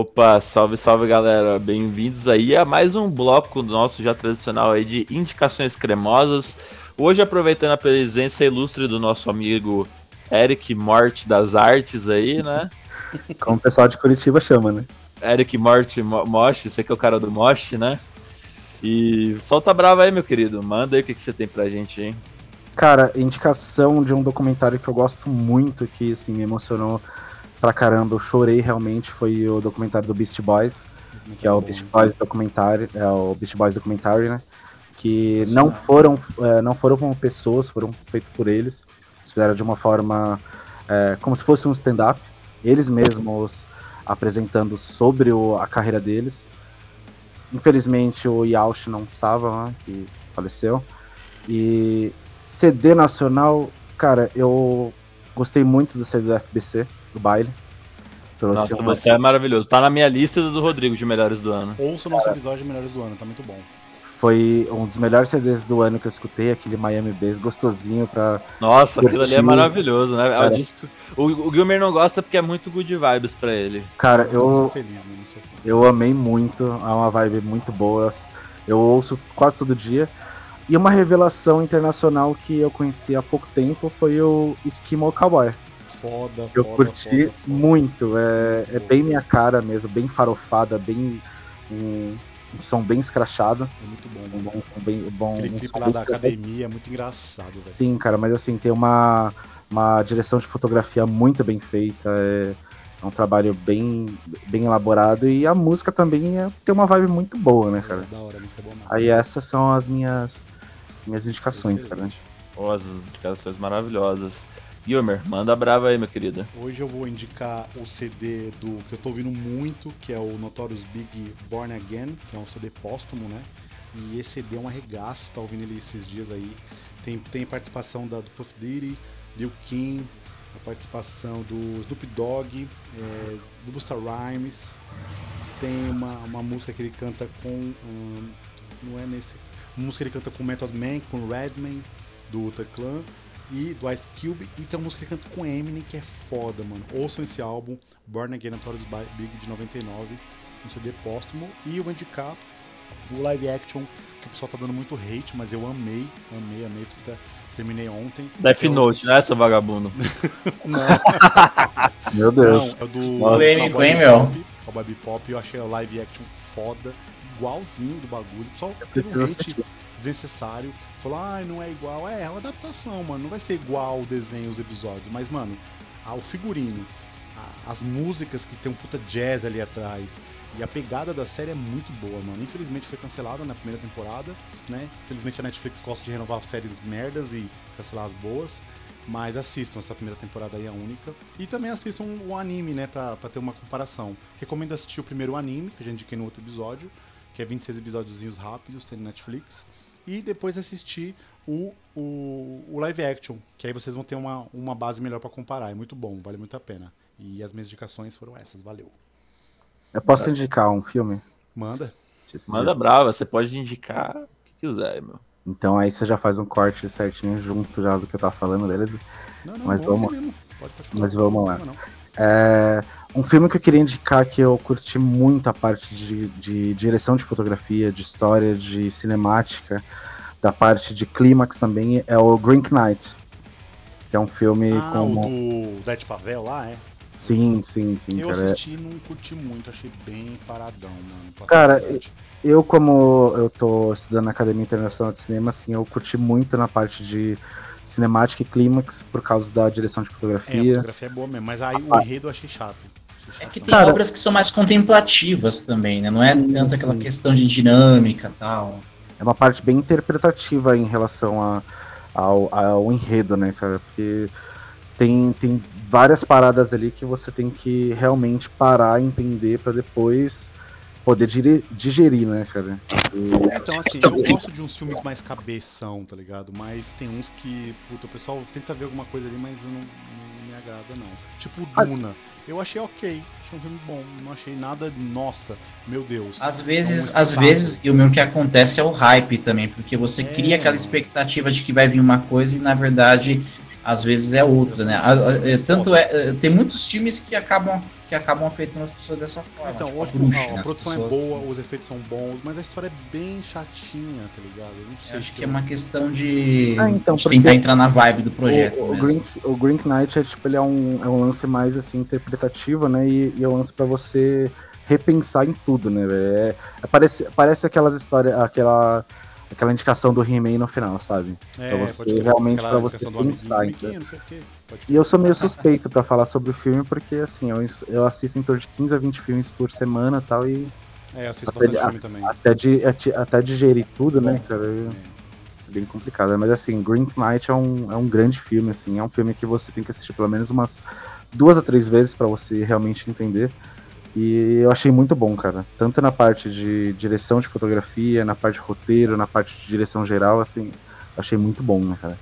Opa, salve, salve galera, bem-vindos aí a mais um bloco nosso já tradicional aí de indicações cremosas. Hoje aproveitando a presença ilustre do nosso amigo Eric Morte das Artes aí, né? Como o pessoal de Curitiba chama, né? Eric Morte Mosh, você que é o cara do Mosh, né? E solta brava aí, meu querido, manda aí o que, que você tem pra gente aí. Cara, indicação de um documentário que eu gosto muito, que assim, me emocionou pra caramba, eu chorei realmente, foi o documentário do Beast Boys, que é o Beast Boys documentário, é o Beast Boys documentário, né? Que não foram, é, não foram como pessoas, foram feitos por eles. Eles fizeram de uma forma é, como se fosse um stand-up, eles mesmos apresentando sobre o, a carreira deles. Infelizmente o Yauch não estava, né, que faleceu. E CD nacional, cara, eu gostei muito do CD do FBC do baile. Trouxe Nossa, uma... você é maravilhoso. Tá na minha lista do Rodrigo de melhores do ano. Ouça o nosso episódio de melhores do ano, tá muito bom. Foi um dos melhores CDs do ano que eu escutei, aquele Miami Bass, gostosinho pra. Nossa, aquilo ali é maravilhoso, né? É o, disco... o, o Gilmer não gosta porque é muito good vibes pra ele. Cara, eu. Eu amei muito, é uma vibe muito boa. Eu ouço quase todo dia. E uma revelação internacional que eu conheci há pouco tempo foi o Eskimo Cowboy. Foda, Eu foda, curti foda, foda. muito. É, é bem minha cara mesmo, bem farofada, bem. Um, um som bem escrachado. É muito bom, Um bom, um bem, bom Aquele um clipe som lá bem da academia é muito engraçado, velho. Sim, cara, mas assim, tem uma, uma direção de fotografia muito bem feita. É, é um trabalho bem, bem elaborado. E a música também é, tem uma vibe muito boa, né, cara? Da hora, a música é boa mesmo. Aí essas são as minhas, minhas indicações, cara. Excelente. Ó, as indicações maravilhosas. Gilmer, manda brava aí, meu querido. Hoje eu vou indicar o CD do que eu tô ouvindo muito, que é o Notorious Big Born Again, que é um CD póstumo, né? E esse CD é um arregaço, tá ouvindo ele esses dias aí. Tem, tem participação da, do Puff Diddy, Lil Kim, a participação do Snoop Dogg, é, do Busta Rhymes. Tem uma, uma música que ele canta com. hum, não é nesse. Uma música que ele canta com Method Man, com Redman, do Uta Clan e do Ice Cube. E tem uma música que canta com Eminem que é foda, mano. Ouçam esse álbum, Born Again Notorious Bi- Big de 99, um CD póstumo. E eu vou indicar o live action, que o pessoal tá dando muito hate, mas eu amei, amei, amei. Até terminei ontem. Death é o- Note, né, seu vagabundo? Não, Meu Deus. não, é o do. Cowboy Blame. Bebop, Cowboy Bebop, eu achei a live action foda, igualzinho do bagulho. Só teve um hate desnecessário. Falou, ah, não é igual. É, é uma adaptação, mano. Não vai ser igual o desenho, os episódios. Mas, mano, ah, o figurino, a- as músicas que tem um puta jazz ali atrás. E a pegada da série é muito boa, mano. Infelizmente foi cancelada na primeira temporada, né? Infelizmente a Netflix gosta de renovar séries merdas e cancelar as boas. Mas assistam, essa primeira temporada aí é a única. E também assistam o anime, né, pra, pra ter uma comparação. Recomendo assistir o primeiro anime, que eu já indiquei no outro episódio, que é 26 episódios rápidos, tem no Netflix. E depois assistir o, o, o live action, que aí vocês vão ter uma, uma base melhor pra comparar. É muito bom, vale muito a pena. E as minhas indicações foram essas, valeu. Eu posso indicar um filme? Manda. Manda brava, você pode indicar o que quiser, meu. Então aí você já faz um corte certinho junto já do que eu tava falando, beleza? Não, não, Mas vamos- mesmo. Pode, pode mas vamos lá. Não, não. É, um filme que eu queria indicar que eu curti muito a parte de, de direção de fotografia, de história, de cinemática, da parte de clímax também, é o Green Knight. Que é um filme Ah, com. o do Dead Pavel lá, é? Sim, sim, sim, Eu cara. assisti e não curti muito, achei bem paradão, mano. Cara. Eu, como eu tô estudando na Academia Internacional de Cinema, assim, eu curti muito na parte de cinemática e clímax por causa da direção de É, a fotografia. fotografia é boa mesmo, mas aí o enredo eu achei chato. Achei É que tem Cara- obras que são mais contemplativas também, né? Não é Sim, tanto sim. aquela questão de dinâmica e tal. É uma parte bem interpretativa em relação a- ao, ao enredo, né, cara? Porque tem, tem várias paradas ali que você tem que realmente parar, entender pra depois poder digerir, né, cara? E- Então, assim, eu gosto de uns filmes mais cabeção, tá ligado? Mas tem uns que, puta, o pessoal tenta ver alguma coisa ali, mas não, não me agrada, não. Tipo Ah. Duna. Eu achei ok, achei um filme bom, não achei nada, nossa, meu Deus. Às vezes, É um às vezes, e o mesmo que acontece é o hype também, porque você É. cria aquela expectativa de que vai vir uma coisa e na verdade às vezes é outra, né? É, Tanto é, é, tem muitos filmes que acabam que acabam afetando as pessoas dessa forma. Então, tipo eu que bruxa, a, né? a As produção pessoas- é boa, os efeitos são bons, mas a história é bem chatinha, tá ligado? Eu não sei Eu acho que é uma questão de, Ah, então, de tentar entrar na vibe do projeto o, o. Green, o Green Knight é tipo, ele é um, é um lance mais assim, interpretativo, né? E, e é um lance pra você repensar em tudo, né? É, é- parece, parece aquelas histórias, aquela, aquela indicação do He-Man no final, sabe? É, pra você, realmente, pra você pensar, amiguinho, então. E eu sou meio suspeito pra falar sobre o filme, porque assim, eu, eu assisto em torno de 15 a 20 filmes por semana e tal, e É, eu assisto Até de- filme também. até, de, até, digerir tudo, né, cara? eu- É. É bem complicado. Mas assim, Green Knight é um, é um grande filme, assim. É um filme que você tem que assistir pelo menos umas duas a três vezes pra você realmente entender. E eu achei muito bom, cara. Tanto na parte de direção de fotografia, na parte de roteiro, na parte de direção geral, assim. Achei muito bom, né, cara?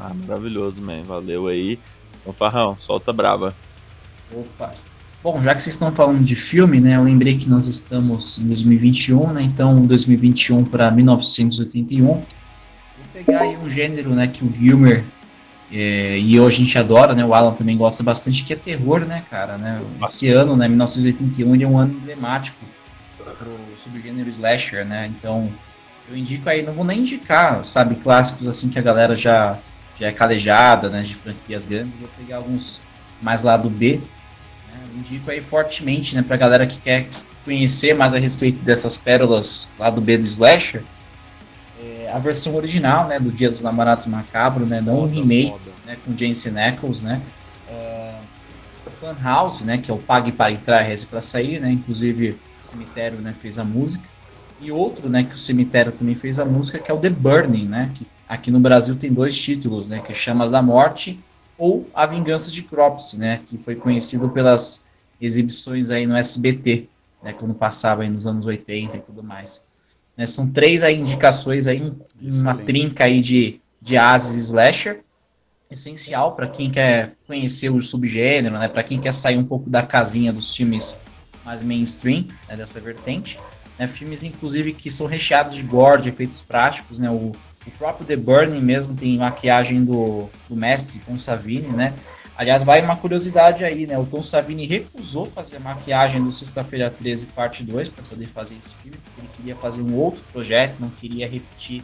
Ah, maravilhoso, man. Valeu aí. Ô, Farrão, solta braba. Opa. Bom, já que vocês estão falando de filme, né, eu lembrei que nós estamos em 2021, né, então 2021 para 1981. Vou pegar aí um gênero, né, que o Gilmer é, e hoje a gente adora, né, o Alan também gosta bastante, que é terror, né, cara, né, esse ano, né, 1981, ele é um ano emblemático pro subgênero slasher, né, então eu indico aí, não vou nem indicar, sabe, clássicos assim que a galera já, já é calejada, né, de franquias grandes, vou pegar alguns mais lá do B, né, eu indico aí fortemente, né, pra galera que quer conhecer mais a respeito dessas pérolas lá do B do Slasher, a versão original, né, do Dia dos Namorados Macabro, né, não um Foda, remake, né, com Jensen Ackles, né, é, Fun House, né, que é o Pague para entrar, reze para sair, né, inclusive o Cemitério, né, fez a música, e outro, né, que o Cemitério também fez a música, que é o The Burning, né, que aqui no Brasil tem dois títulos, né, que é Chamas da Morte ou A Vingança de Cropsy, né, que foi conhecido pelas exibições aí no SBT, né, quando passava aí nos anos 80 e tudo mais. Né, são três aí indicações aí, um- uma trinca aí de, de ases slasher, essencial para quem quer conhecer o subgênero, né, para quem quer sair um pouco da casinha dos filmes mais mainstream, né, dessa vertente. Né, filmes, inclusive, que são recheados de gore, de efeitos práticos, né, o, o próprio The Burning mesmo tem maquiagem do, do mestre Tom Savini, né, Aliás, vai uma curiosidade aí, né? O Tom Savini recusou fazer a maquiagem do Sexta-feira 13, parte 2, para poder fazer esse filme, porque ele queria fazer um outro projeto, não queria repetir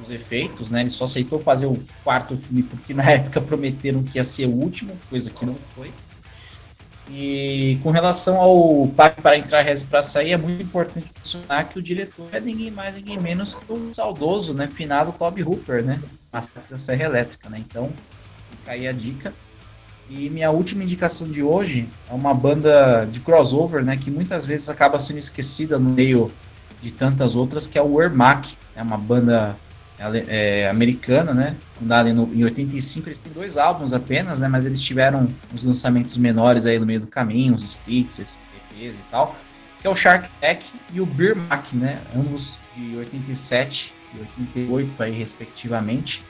os efeitos, né? Ele só aceitou fazer o quarto filme porque na época prometeram que ia ser o último, coisa que não foi. E com relação ao Pague para entrar, reze para sair, é muito importante mencionar que o diretor é ninguém mais, ninguém menos que o saudoso, né? Finado Toby Hooper, né? Massacre da Serra Elétrica, né? Então, fica aí a dica. E minha última indicação de hoje é uma banda de crossover, né, que muitas vezes acaba sendo esquecida no meio de tantas outras, que é o Ermac. É uma banda é, americana, né, fundada em, no- em 85. Eles têm dois álbuns apenas, né, mas eles tiveram uns lançamentos menores aí no meio do caminho, uns splits, EPs e tal, que é o Shark Attack e o Beer Mac, né, ambos de 87 e 88 aí, respectivamente.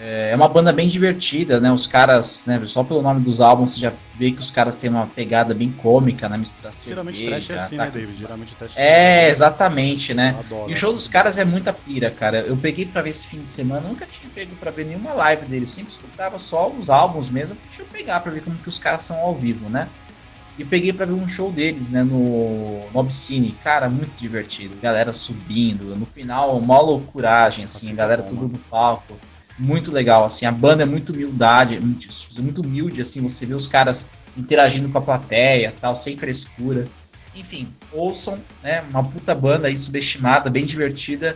É uma banda bem divertida, né? Os caras, né? Só pelo nome dos álbuns você já vê que os caras têm uma pegada bem cômica na mistura Geralmente cerveja, trash é assim, tá- né, David? Geralmente trash É, exatamente, né? Adoro. E o show dos caras é muita pira, cara. Eu peguei pra ver esse fim de semana, nunca tinha pego pra ver nenhuma live deles, sempre escutava só os álbuns mesmo. Deixa eu pegar pra ver como que os caras são ao vivo, né? E peguei pra ver um show deles, né, no, no Obscene. Cara, muito divertido. Galera subindo, no final, uma loucuragem, assim, Fica galera bom, tudo mano. no palco. Muito legal, assim, a banda é muito humildade, muito, muito humilde, assim, você vê os caras interagindo com a plateia, tal, sem frescura. Enfim, ouçam, né? Uma puta banda aí subestimada, bem divertida.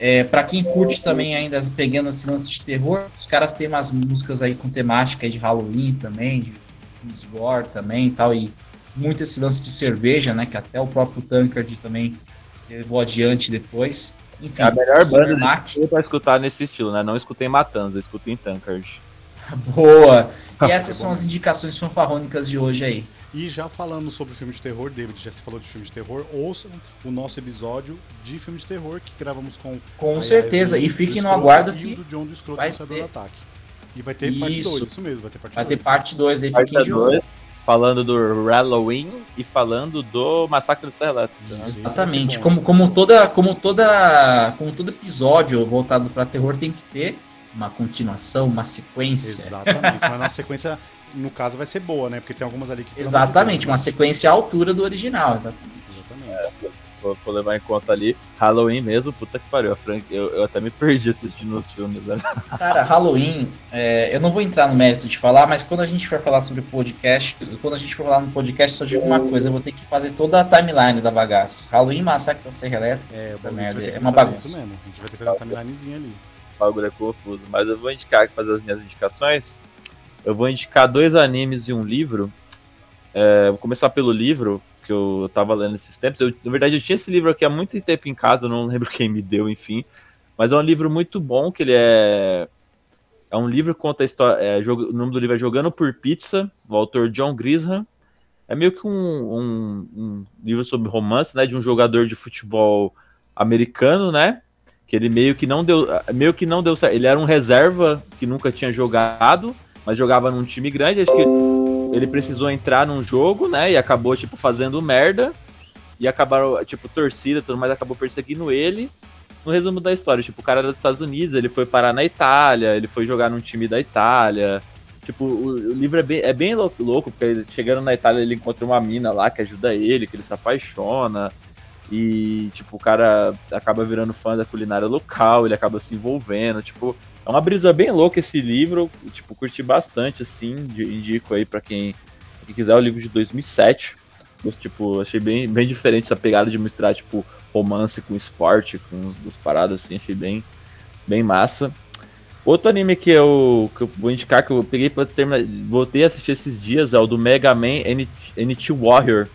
É, para quem curte também ainda pegando esse lance de terror, os caras têm umas músicas aí com temática de Halloween também, de filmes gore também tal, e muito esse lance de cerveja, né? Que até o próprio Tankard também levou adiante depois. Enfim, É a melhor banda Eu pra escutar nesse estilo, né? Não escutei Matanza, escutei Tankard. boa! E essas são as indicações fanfarrônicas de hoje aí. E já falando sobre filme de terror, David já se falou de filme de terror, ouçam o nosso episódio de filme de terror que gravamos com Com certeza, e fiquem no aguardo que o do John do Escroto vai do ter- Ataque. E vai ter parte Isso. 2, isso mesmo, vai ter parte vai 2. ter parte 2 aí, Parte fiquem de olho. 2, falando do Halloween e falando do Massacre do Serra Elétrica. né? Exatamente. Como, como, toda, como, toda, como todo episódio voltado para terror tem que ter, uma continuação, uma sequência. Exatamente, mas na sequência, no caso, vai ser boa, né? Porque tem algumas ali que. Exatamente, uma sequência à altura do original, exatamente. Exatamente. Vou, vou, levar em conta ali Halloween mesmo, puta que pariu. Frank, eu, eu até me perdi assistindo os filmes. Né? Cara, Halloween, é, eu não vou entrar no mérito de falar, mas quando a gente for falar sobre podcast, quando a gente for falar no podcast, só digo uma coisa, eu vou ter que fazer toda a timeline da bagaça. Halloween Massacre da Serra Elétrica, é, merda, é uma bagunça. Mesmo. A gente vai ter que fazer uma timelinezinha ali. O bagulho é confuso, mas eu vou indicar, fazer as minhas indicações. Eu vou indicar dois animes e um livro. É, vou começar pelo livro, que eu tava lendo esses tempos. Eu, na verdade, eu tinha esse livro aqui há muito tempo em casa, não lembro quem me deu, enfim. Mas é um livro muito bom, que ele é. É um livro que conta a história. É, o nome do livro é Jogando por Pizza, do autor John Grisham. É meio que um, um, um, livro sobre romance, né? De um jogador de futebol americano, né? Que ele meio que não deu. Meio que não deu certo. Ele era um reserva que nunca tinha jogado, mas jogava num time grande. Acho que ele precisou entrar num jogo, né? E acabou, tipo, fazendo merda. E acabaram, tipo, torcida, tudo mais acabou perseguindo ele. No resumo da história, tipo, o cara era dos Estados Unidos, ele foi parar na Itália, ele foi jogar num time da Itália. Tipo, o, o livro é bem, é bem louco, porque chegando na Itália ele encontra uma mina lá que ajuda ele, que ele se apaixona. E, tipo, o cara acaba virando fã da culinária local, ele acaba se envolvendo, tipo, é uma brisa bem louca esse livro, tipo, curti bastante, assim, indico aí para quem, quem, quiser, o livro de 2007. Eu, tipo, achei bem, bem diferente essa pegada de misturar, tipo, romance com esporte, com as paradas, assim, achei bem, bem massa. Outro anime que eu, que eu vou indicar, que eu peguei pra terminar, voltei a assistir esses dias, é o do Mega Man NT Warrior.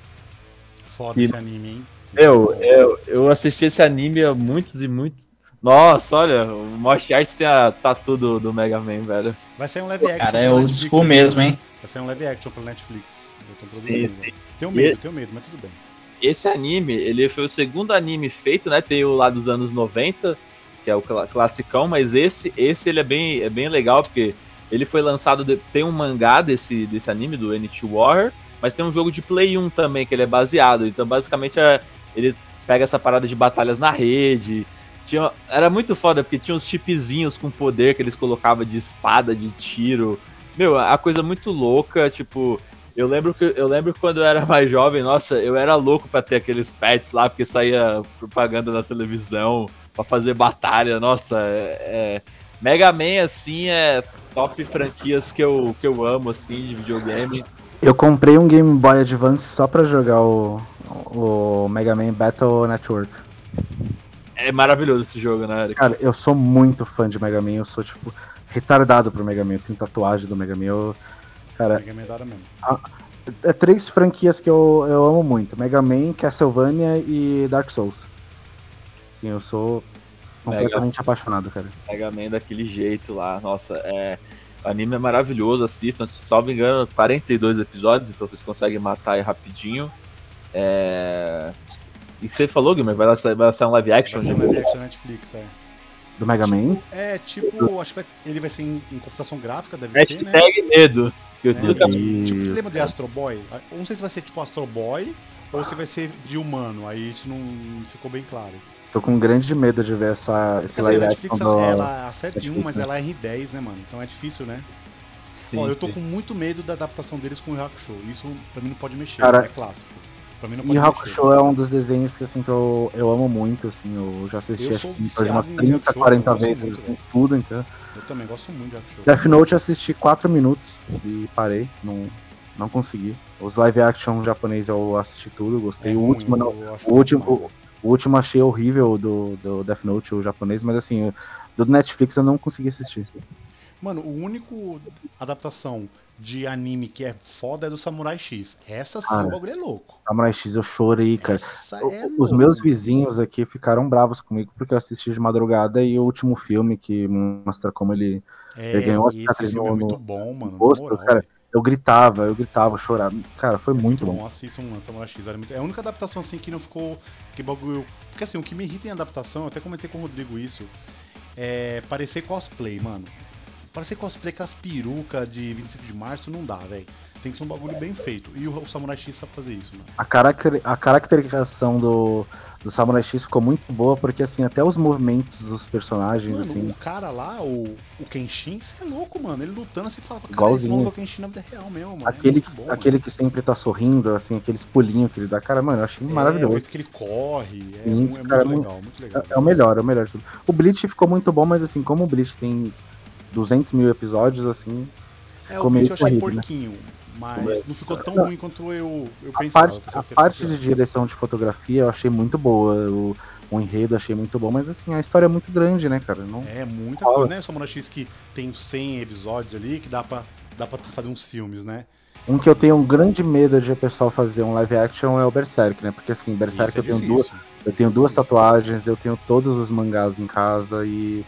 Foda esse anime, hein? Eu, eu, eu assisti esse anime há muitos e muitos, nossa, olha, o Mosh Arts tem a tatu do, do Mega Man, velho. Vai sair um live action. Cara, é old school mesmo, hein? Vai sair um live action pro Netflix. Sim, sim. Tenho medo, e... tenho medo, mas tudo bem. Esse anime, ele foi o segundo anime feito, né? Tem o lá dos anos 90, que é o classicão, mas esse, esse ele é bem, é bem legal, porque ele foi lançado, de, tem um mangá desse, desse anime, do NT Warrior, mas tem um jogo de Play 1 também, que ele é baseado. Então, basicamente, é, ele pega essa parada de batalhas na rede, tinha, era muito foda, porque tinha uns chipzinhos com poder que eles colocavam de espada, de tiro. Meu, a coisa muito louca, tipo. Eu lembro que eu lembro quando eu era mais jovem, nossa, eu era louco para ter aqueles pets lá, porque saía propaganda na televisão para fazer batalha. Nossa, é, é, Mega Man assim é top franquias que eu, que eu amo assim de videogame. Eu comprei um Game Boy Advance só para jogar o, o Mega Man Battle Network. É maravilhoso esse jogo, né, Eric? Cara, eu sou muito fã de Mega Man, eu sou, tipo, retardado pro Mega Man. Eu tenho tatuagem do Mega Man. Eu, cara, Mega Man é mesmo. A, é três franquias que eu, eu amo muito: Mega Man, Castlevania e Dark Souls. Sim, eu sou completamente Mega, apaixonado, cara. Mega Man daquele jeito lá, nossa, é. O anime é maravilhoso, assistam. Salvo engano, 42 episódios, então vocês conseguem matar aí rapidinho. É... E você falou, Guilherme, vai lançar, vai lançar um live action? Vai um live action Netflix, é. Do Mega Man? É, tipo, acho que vai, ele vai ser em, em, computação gráfica, deve Hashtag ser, né? medo. Que eu é, tipo, lembra de Astro Boy? Eu não sei se vai ser tipo Astro Boy ou se vai ser de humano, aí isso não ficou bem claro. Tô com grande medo de ver essa, esse live action do... Ela acerta em um, mas ela é R10, né, mano? Então é difícil, né? Sim, Ó, eu tô sim. com muito medo da adaptação deles com o Rock Show. Isso pra mim não pode mexer, Cara, é clássico. E Hakusho é um dos desenhos que, assim, que eu, eu amo muito, assim, eu já assisti eu acho que umas 30, 40 vezes, assim, tudo, então. Eu também gosto muito de Hakusho. Death Note eu assisti 4 minutos e parei, não, não consegui. Os live action japonês eu assisti tudo, gostei. É o ruim, último não, o último, o, o, último achei horrível do, do Death Note, o japonês, mas assim, do Netflix eu não consegui assistir. Mano, o único adaptação de anime que é foda é do Samurai X. Essa sim, o bagulho é louco. Samurai X eu chorei, cara. É Os meus vizinhos aqui ficaram bravos comigo porque eu assisti de madrugada e o último filme que mostra como ele, é, ele ganhou as cicatriz no, é muito bom, mano. rosto, cara. Eu gritava, eu gritava, eu chorava. Cara, foi é muito, muito bom. Assistam um Samurai X. É a única adaptação assim que não ficou. Que bagulho. Porque assim, o que me irrita em adaptação, eu até comentei com o Rodrigo isso, é parecer cosplay, mano. Parecer cosplay com as perucas de 25 de março não dá, velho. Tem que ser um bagulho bem feito. E o, o Samurai X sabe fazer isso, mano. A, caracter, a caracterização do, do Samurai X ficou muito boa, porque assim, até os movimentos dos personagens, Mano, assim. o cara lá, o, o Kenshin, você é louco, mano. Ele lutando, você fala, cara, Igualzinho. esse é o Kenshin na vida real mesmo, mano. É Aquele, muito que, bom, mano. aquele que sempre tá sorrindo, assim, aqueles pulinhos que ele dá. Cara, mano, eu achei É, o maravilhoso. jeito que ele corre, é, Sim, esse é cara é muito legal, muito legal. É, é o melhor, é o melhor de tudo. O Bleach ficou muito bom, mas assim, como o Bleach tem 200 mil episódios, assim, É, ficou o meio Bleach eu achei corrido, né? porquinho, mas Também. não ficou tão Não. ruim quanto eu, eu a pensava. parte, eu pensava a parte de direção de fotografia eu achei muito boa. O, o enredo achei muito bom, mas assim, a história é muito grande, né, cara? Não, É, muita coisa, né? Samurai X que tem 100 episódios ali, que dá pra, dá pra fazer uns filmes, né? Um que eu tenho um grande medo de o pessoal fazer um live action é o Berserk, né? Porque assim, Berserk é eu tenho difícil. duas, eu tenho duas tatuagens, eu tenho todos os mangás em casa e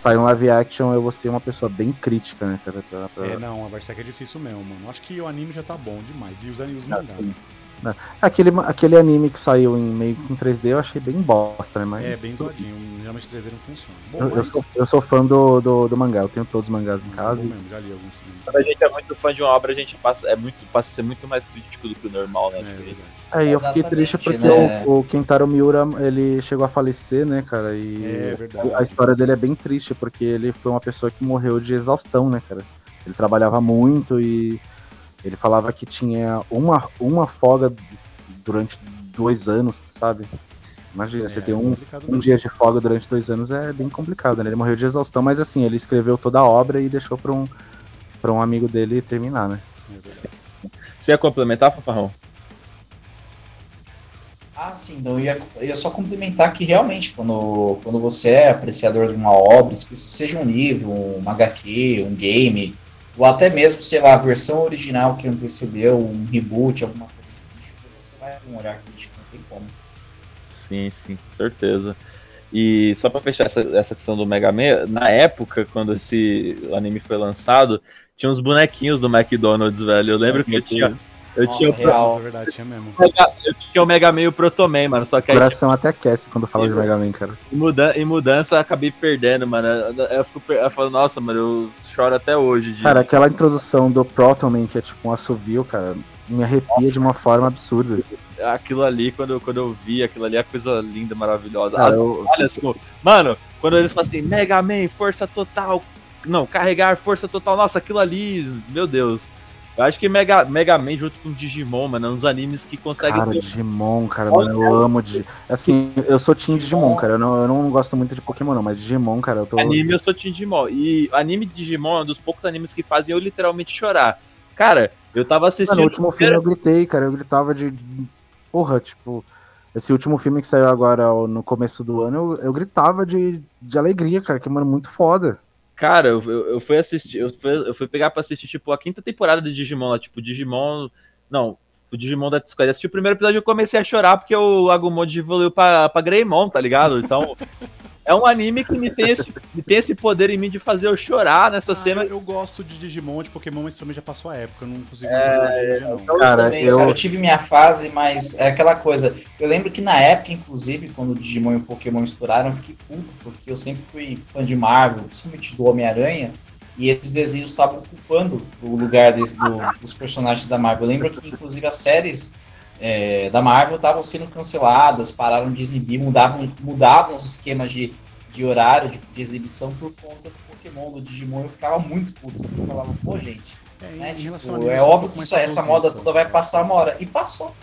sair um live action eu vou ser uma pessoa bem crítica, né, cara? Pra, pra- É, não, a Berserk é difícil mesmo, mano. Acho que o anime já tá bom demais. E os animes Ah, mangás. sim. Né? Aquele, aquele anime que saiu em meio que em 3D eu achei bem bosta, né? Mas É, bem zoadinho. Geralmente 3D não funciona. Bom, eu, eu mas- sou, eu sou fã do, do, do mangá, eu tenho todos os mangás em casa. mesmo, já li alguns. Quando a gente é muito fã de uma obra, a gente passa, é muito, passa a ser muito mais crítico do que o normal, né? É, Tipo, Aí eu fiquei triste porque né? o, o Kentaro Miura, ele chegou a falecer, né, cara? E É verdade. a história dele é bem triste, porque ele foi uma pessoa que morreu de exaustão, né, cara? Ele trabalhava muito e ele falava que tinha uma, uma folga durante dois anos, sabe? Imagina, você É, tem um, complicado um dia de folga durante dois anos é bem complicado, né? Ele morreu de exaustão, mas assim, ele escreveu toda a obra e deixou pra um, pra um amigo dele terminar, né? É. Você ia complementar, Fanfarrão? Ah, sim, então eu ia, eu ia só complementar que realmente, quando, quando você é apreciador de uma obra, seja um livro, um HQ, um game, ou até mesmo, sei lá, a versão original que antecedeu, um reboot, alguma coisa assim, tipo, você vai com um olhar crítico, não tem como. Sim, sim, com certeza. E só pra fechar essa, essa questão do Mega Man, na época, quando esse anime foi lançado, tinha uns bonequinhos do McDonald's, velho. Eu lembro que eu tinha. Eu Nossa, tinha, o- real. É verdade, tinha mesmo. eu tinha o Mega Man e o Protoman, mano. Só que O aí coração até aquece quando fala de Mega Man, cara. em, muda em mudança eu acabei perdendo, mano. Eu, eu, fico, per- eu falo, nossa, mano, eu choro até hoje. De... Cara, aquela introdução do Proton Man, que é tipo um assovio, cara, me arrepia de uma forma absurda. aquilo ali, quando, eu- quando eu vi aquilo ali, é coisa linda, maravilhosa. Cara, As eu- batalhas, mano, quando eles falam assim, Mega Man, força total. Não, carregar força total. Nossa, aquilo ali, meu Deus. Eu acho que Mega, Mega Man junto com Digimon, mano, é uns animes que conseguem. Cara, ter- Digimon, cara, mano, eu amo Digimon. Assim, eu sou Team Digimon, cara. Eu não, eu não gosto muito de Pokémon, não, mas Digimon, cara, eu tô. Anime, eu sou Team Digimon. E anime de Digimon é um dos poucos animes que fazem eu literalmente chorar. Cara, eu tava assistindo. Mano, no último filme eu gritei, cara. Eu gritava de. Porra, tipo. Esse último filme que saiu agora no começo do ano, eu, eu gritava de, de alegria, cara, que mano, muito foda. Cara, eu, eu, fui assistir, eu fui, eu fui pegar pra assistir, tipo, a quinta temporada de Digimon lá, tipo, Digimon. Não, o Digimon da Discord. Assisti o primeiro episódio e eu comecei a chorar porque o Agumon evoluiu pra, pra Greymon, tá ligado? Então. É um anime que me tem, esse, me tem esse poder em mim de fazer eu chorar nessa Ah, cena. eu, eu gosto de Digimon, de Pokémon, mas também já passou a época. Eu não consigo É, dia, não. Cara, também, eu- cara, eu tive minha fase, mas é aquela coisa. Eu lembro que na época, inclusive, quando o Digimon e o Pokémon estouraram, eu fiquei puto, porque eu sempre fui fã de Marvel, principalmente do Homem-Aranha, e esses desenhos estavam ocupando o lugar desse- do- dos personagens da Marvel. Eu lembro que, inclusive, as séries é, da Marvel estavam sendo canceladas, pararam de exibir, mudavam, mudavam os esquemas de, de horário, de, de exibição por conta do Pokémon, do Digimon. Eu ficava muito puto. Eu falava, pô, gente. É, Né? Tipo, a é óbvio que isso- essa saudosista. moda toda vai passar uma hora. E passou.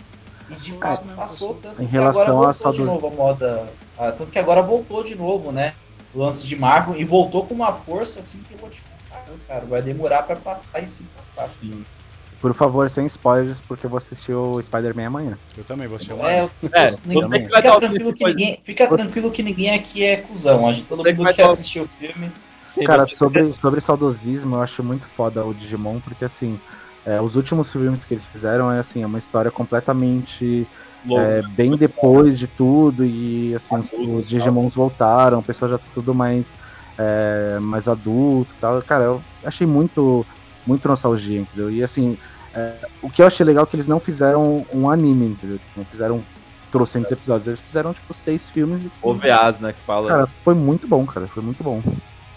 E de fato passou. Tanto Em que relação agora à voltou saudos- de novo a moda. ah, tanto que agora voltou de novo, né? O lance de Marvel. E voltou com uma força assim que eu vou te contar, cara. Vai demorar pra passar e se passar. Por favor, sem spoilers, porque eu vou assistir o Spider-Man amanhã. Eu também vou assistir o É, eu- É, ninguém- fica, tranquilo o que ninguém, fica tranquilo que ninguém aqui é cuzão. A gente, todo mundo que assistiu o filme. Sim, Cara, sobre, sobre saudosismo, eu acho muito foda o Digimon, porque assim, é, os últimos filmes que eles fizeram é assim, é uma história completamente é, bem depois de tudo, e assim, os, os Digimons voltaram, o pessoal já tá tudo mais, é, mais adulto e tal. Cara, eu achei muito, muito nostalgia, entendeu? E assim, é, o que eu achei legal é que eles não fizeram um anime, entendeu? Tipo, não fizeram trocentos episódios, eles fizeram tipo seis filmes e OVAs, né, que fala. Cara, foi muito bom, cara. Foi muito bom.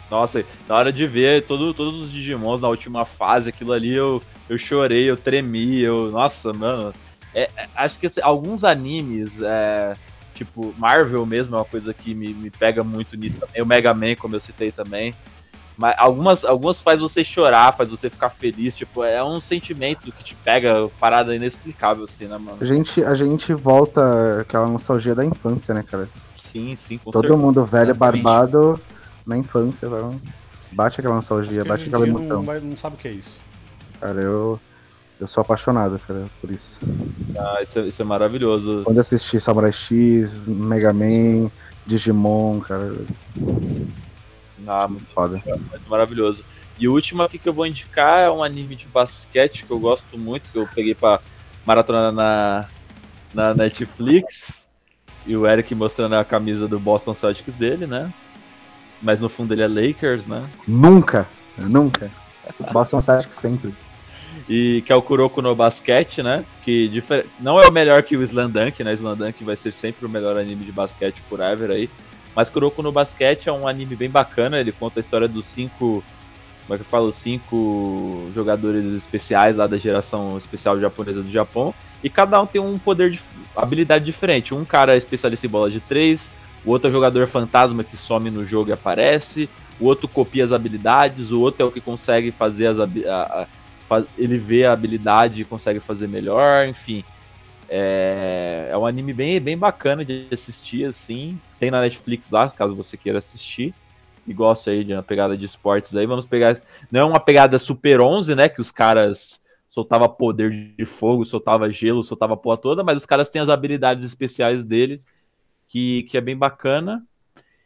Nossa, na hora de ver todo, todos os Digimons na última fase, aquilo ali eu, eu chorei, eu tremi, eu. Nossa, mano. É, é, acho que assim, alguns animes, é, tipo, Marvel mesmo é uma coisa que me, me pega muito nisso também. O Mega Man, como eu citei também. Mas algumas, algumas faz você chorar, faz você ficar feliz, tipo, é um sentimento que te pega, parada inexplicável, assim, né, mano? A gente, a gente volta aquela nostalgia da infância, né, cara? Sim, sim, com Todo certeza. mundo velho, Exatamente. barbado, na infância, tá? bate aquela nostalgia, bate aquela emoção. Não, não sabe o que é isso. Cara, eu, eu sou apaixonado, cara, por isso. Ah, isso, é- isso é maravilhoso. Quando assisti Samurai X, Mega Man, Digimon, cara, Ah, muito, foda. muito maravilhoso. E o último aqui que eu vou indicar é um anime de basquete que eu gosto muito, que eu peguei pra maratona na, na Netflix. E o Eric mostrando a camisa do Boston Celtics dele, né? Mas no fundo ele é Lakers, né? Nunca, nunca. Boston Celtics sempre. E que é o Kuroko no Basquete, né? Que difer- não é o melhor que o Slandunk, né? Slandunk vai ser sempre o melhor anime de basquete forever aí. Mas Kuroko no Basquete é um anime bem bacana, ele conta a história dos cinco. Como é que eu falo? Cinco jogadores especiais lá da geração especial japonesa do Japão. E cada um tem um poder de habilidade diferente. Um cara é especialista em bola de três, o outro é jogador fantasma que some no jogo e aparece, o outro copia as habilidades, o outro é o que consegue fazer as a- a- ele vê a habilidade e consegue fazer melhor, enfim. É, é um anime bem, bem bacana de assistir, assim. Tem na Netflix lá, caso você queira assistir. E gosta aí de uma pegada de esportes aí. Vamos pegar. Não é uma pegada Super 11, né? Que os caras soltava poder de fogo, soltava gelo, soltava a porra toda, mas os caras têm as habilidades especiais deles, que, que é bem bacana.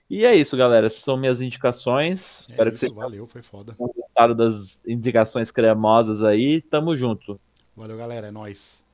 E é isso, galera. Essas são minhas indicações. É Espero que isso, vocês valeu, foi foda. tenham gostado das indicações cremosas aí. Tamo junto. Valeu, galera, é nóis.